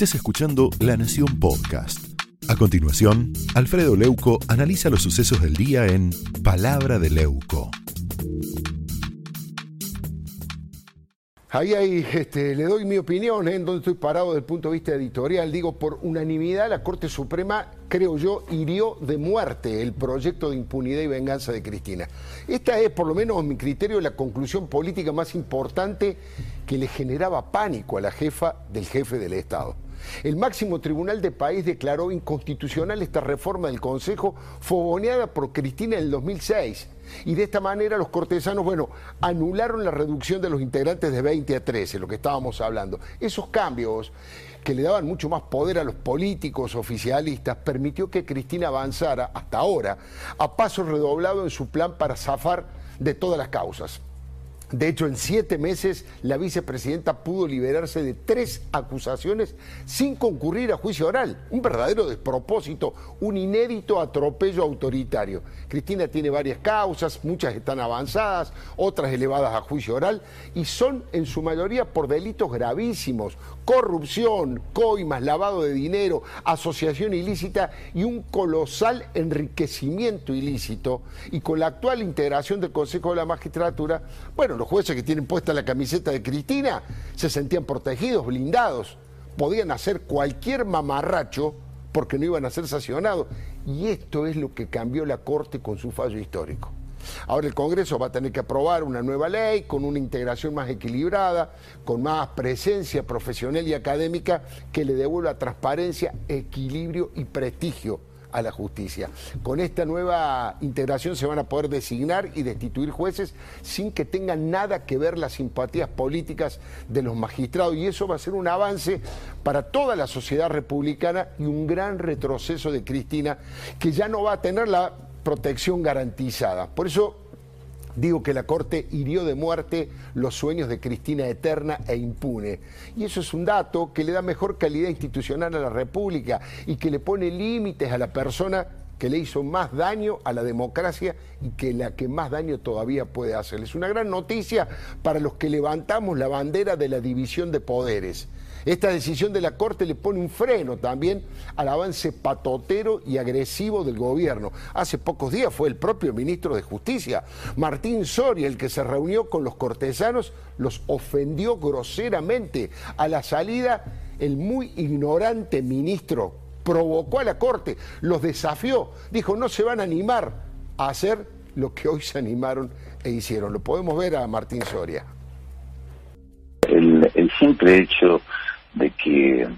Estás escuchando La Nación Podcast. A continuación, Alfredo Leuco analiza los sucesos del día en Palabra de Leuco. Ahí, ahí este, le doy mi opinión ¿eh? en donde estoy parado desde el punto de vista editorial. Digo, por unanimidad la Corte Suprema, creo yo, hirió de muerte el proyecto de impunidad y venganza de Cristina. Esta es, por lo menos mi criterio, la conclusión política más importante que le generaba pánico a la jefa del jefe del Estado. El máximo tribunal de país declaró inconstitucional esta reforma del Consejo fogoneada por Cristina en el 2006. Y de esta manera los cortesanos, bueno, anularon la reducción de los integrantes de 20 a 13, lo que estábamos hablando. Esos cambios que le daban mucho más poder a los políticos oficialistas, permitió que Cristina avanzara hasta ahora a paso redoblado en su plan para zafar de todas las causas. De hecho, en siete meses la vicepresidenta pudo liberarse de tres acusaciones sin concurrir a juicio oral. Un verdadero despropósito, un inédito atropello autoritario. Cristina tiene varias causas, muchas están avanzadas, otras elevadas a juicio oral, y son en su mayoría por delitos gravísimos, corrupción, coimas, lavado de dinero, asociación ilícita y un colosal enriquecimiento ilícito. Y con la actual integración del Consejo de la Magistratura, bueno, los jueces que tienen puesta la camiseta de Cristina se sentían protegidos, blindados, podían hacer cualquier mamarracho porque no iban a ser sancionados. Y esto es lo que cambió la Corte con su fallo histórico. Ahora el Congreso va a tener que aprobar una nueva ley con una integración más equilibrada, con más presencia profesional y académica que le devuelva transparencia, equilibrio y prestigio a la justicia. Con esta nueva integración se van a poder designar y destituir jueces sin que tengan nada que ver las simpatías políticas de los magistrados y eso va a ser un avance para toda la sociedad republicana y un gran retroceso de Cristina que ya no va a tener la protección garantizada. Por eso Digo que la Corte hirió de muerte los sueños de Cristina eterna e impune. Y eso es un dato que le da mejor calidad institucional a la República y que le pone límites a la persona que le hizo más daño a la democracia y que la que más daño todavía puede hacer. Es una gran noticia para los que levantamos la bandera de la división de poderes. Esta decisión de la Corte le pone un freno también al avance patotero y agresivo del gobierno. Hace pocos días fue el propio ministro de Justicia, Martín Soria, el que se reunió con los cortesanos, los ofendió groseramente. A la salida, el muy ignorante ministro provocó a la Corte, los desafió, dijo, no se van a animar a hacer lo que hoy se animaron e hicieron. Lo podemos ver a Martín Soria. El, simple hecho de que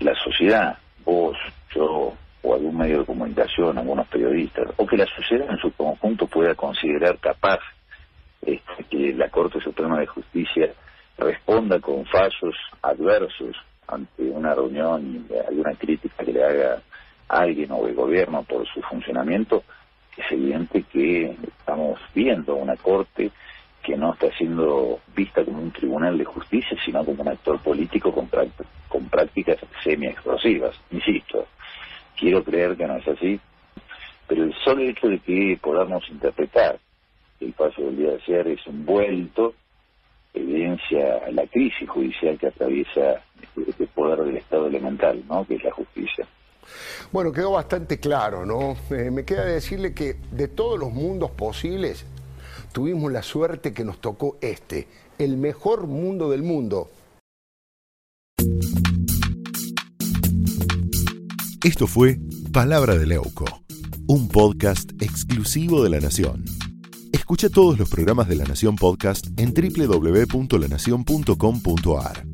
la sociedad, vos, yo o algún medio de comunicación, algunos periodistas, o que la sociedad en su conjunto pueda considerar capaz este, que la Corte Suprema de Justicia responda con fallos adversos ante una reunión y alguna crítica que le haga alguien o el gobierno por su funcionamiento, es evidente que estamos viendo una corte que no está siendo vista como un tribunal de justicia, sino como un actor político con, con prácticas semi-explosivas. Insisto, quiero creer que no es así, pero el solo hecho de que podamos interpretar el paso del día de ayer es un vuelto evidencia la crisis judicial que atraviesa este poder del Estado elemental, ¿no? que es la justicia. Bueno, quedó bastante claro, ¿no? Eh, me queda decirle que de todos los mundos posibles, tuvimos la suerte que nos tocó este, el mejor mundo del mundo. Esto fue Palabra de Leuco, un podcast exclusivo de La Nación. Escucha todos los programas de La Nación Podcast en www.lanacion.com.ar.